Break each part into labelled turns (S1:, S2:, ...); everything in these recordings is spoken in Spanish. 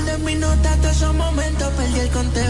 S1: Guardo en mi nota todos esos momentos, perdí el conteo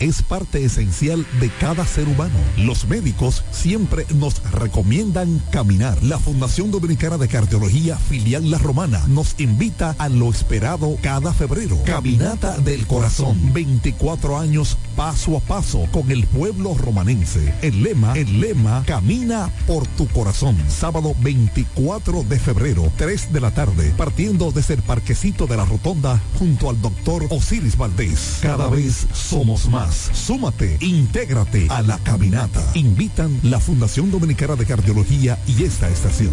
S2: es parte esencial de cada ser humano. Los médicos siempre nos recomiendan caminar. La Fundación Dominicana de Cardiología Filial La Romana nos invita a lo esperado cada febrero. Caminata del Corazón. 24 años paso a paso con el pueblo romanense. El lema, el lema, camina por tu corazón. Sábado 24 de febrero, 3 de la tarde, partiendo desde el parquecito de la rotonda junto al doctor Osiris Valdés. Cada vez somos más. Súmate, intégrate a la caminata. Invitan la Fundación Dominicana de Cardiología y esta estación.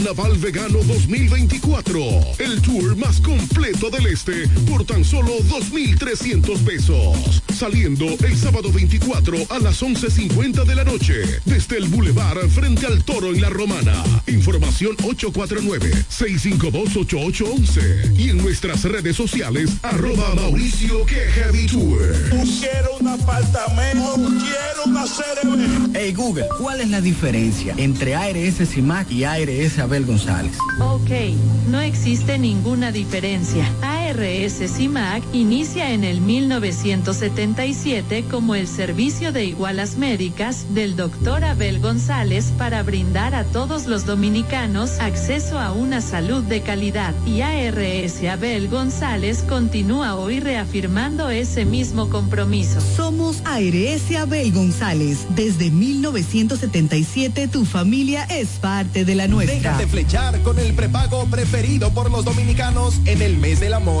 S3: Vegano 2024. El tour más completo del este por tan solo 2.300 pesos. Saliendo el sábado 24 a las 11.50 de la noche. Desde el Boulevard frente al Toro en La Romana. Información 849-652-8811. Y en nuestras redes sociales, arroba Mauricio que Heavy Tour.
S4: Hey Google, ¿cuál es la diferencia entre ARS CIMAC y ARS Abel González?
S5: Ok, no existe ninguna diferencia. ARS CIMAC inicia en el 1977 como el servicio de igualas médicas del doctor Abel González para brindar a todos los dominicanos acceso a una salud de calidad. Y ARS Abel González continúa hoy reafirmando ese mismo compromiso.
S6: Somos ARS Abel González. Desde 1977 tu familia es parte de la nuestra.
S7: Déjate flechar con el prepago preferido por los dominicanos en el mes del amor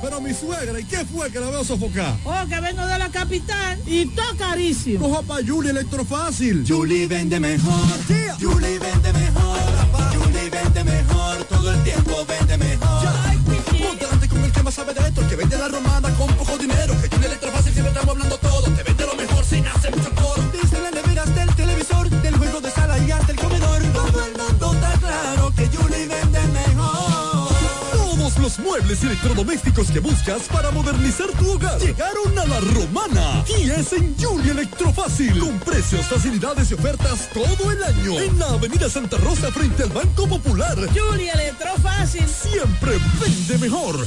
S8: Pero mi suegra, ¿y qué fue que la veo sofocar?
S9: Oh, que vengo de la capital y todo carísimo.
S8: Coja pa' Julie Electrofácil.
S10: Julie vende mejor. Julie vende mejor. Julie vende mejor. Todo el tiempo vende mejor.
S8: Ponte delante con el que más sabe de esto, el que vende la romana con poco dinero. Electrodomésticos que buscas para modernizar tu hogar. Llegaron a la romana. Y es en Julie Electrofácil con precios, facilidades y ofertas todo el año. En la avenida Santa Rosa frente al Banco Popular.
S9: Julie Electrofácil
S8: siempre vende mejor.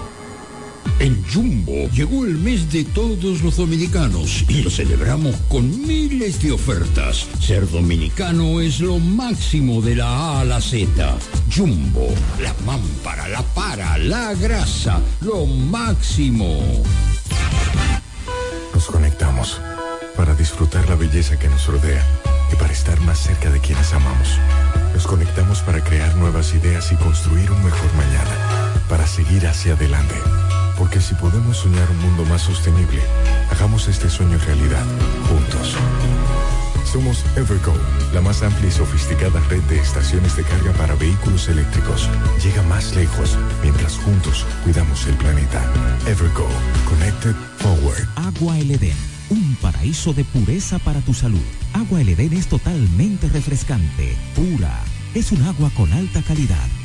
S11: En Jumbo llegó el mes de todos los dominicanos y lo celebramos con miles de ofertas. Ser dominicano es lo máximo de la A a la Z. Jumbo, la mámpara, la para, la grasa, lo máximo.
S12: Nos conectamos para disfrutar la belleza que nos rodea y para estar más cerca de quienes amamos. Nos conectamos para crear nuevas ideas y construir un mejor mañana, para seguir hacia adelante. Porque si podemos soñar un mundo más sostenible, hagamos este sueño realidad, juntos. Somos Evergo, la más amplia y sofisticada red de estaciones de carga para vehículos eléctricos. Llega más lejos mientras juntos cuidamos el planeta. Evergo, Connected Forward.
S13: Agua El Edén, un paraíso de pureza para tu salud. Agua El Edén es totalmente refrescante, pura. Es un agua con alta calidad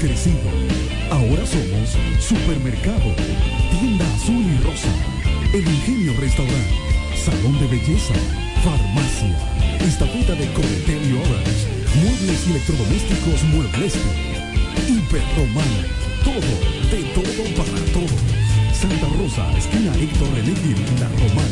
S2: Crecido. Ahora somos Supermercado, Tienda Azul y Rosa, El Ingenio Restaurant, Salón de Belleza, Farmacia, Estafeta de Cometel y Orange, Muebles y Electrodomésticos Muebles, Hiperromana, todo, de todo para todo. Santa Rosa, esquina Héctor René La Romana.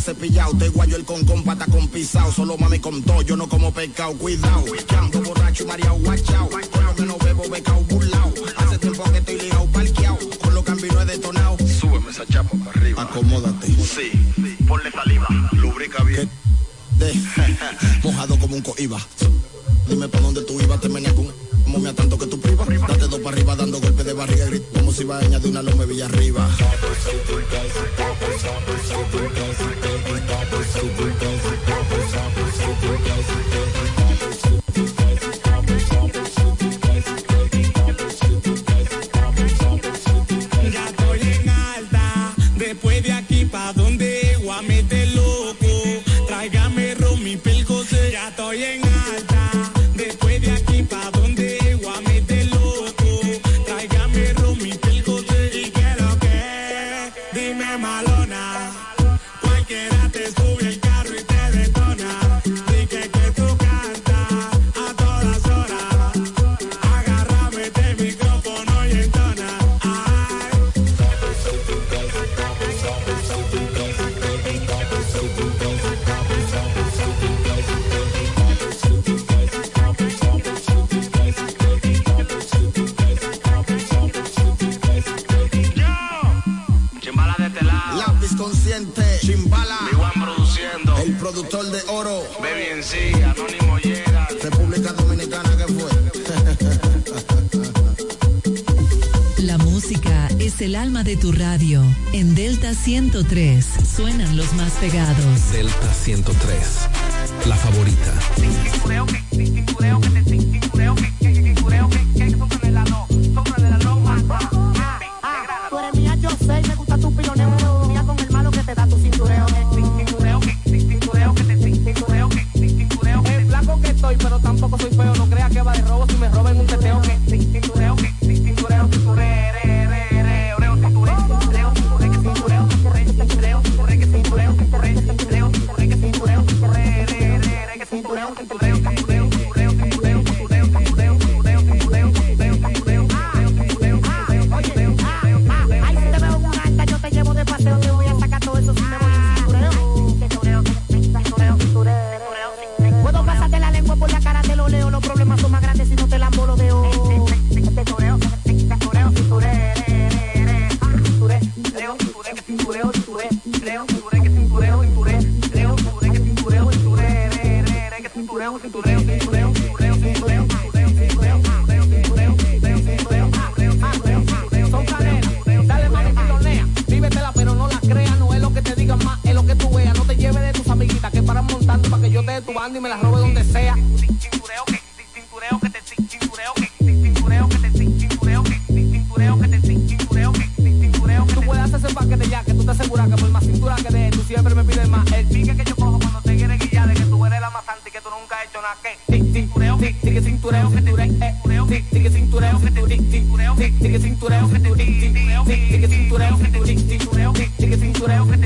S14: Cepillado, te guayo el con con pata con pisao. Solo mami con todo, yo no como pecado, cuidado. Ando borracho y mareado, guachao. Con lo que no bebo, becao, burlao. Hace tiempo que estoy ligado, parqueado. Con lo cambio no he detonado.
S15: Súbeme esa chapa para arriba.
S14: Acomódate.
S15: Sí, ponle saliva, lubrica bien.
S14: De, mojado como un coiba. Dime pa' dónde tú ibas, te meneas con momia tanto que tú privas. Date dos para arriba dando golpes de barriga grito como si iba a añadir una loma villa arriba.
S15: super duper,
S14: super duper, super duper.
S6: La música es el alma de tu radio. En Delta 103 suenan los más pegados.
S16: Delta 103, la favorita.
S17: Que te banda y me la robe donde sea. Cintureo que, que te, que, que te, que, que te, que, que Tú puedes hacer ese paquete ya, que tú te aseguras que por más cintura que de tú siempre me pides más. El pique que yo cojo cuando te quieres de que tú eres la más santa y que tú nunca has hecho nada que. Que te, eh, que te, tic, cintureo que te, cintureo, tic, tic, cintureo que te, tic, cintureo, tic, tic, cintureo que te, eh, tic, tic, cintureo que te, tic, cintureo, tic, tic, cintureo que te, eh,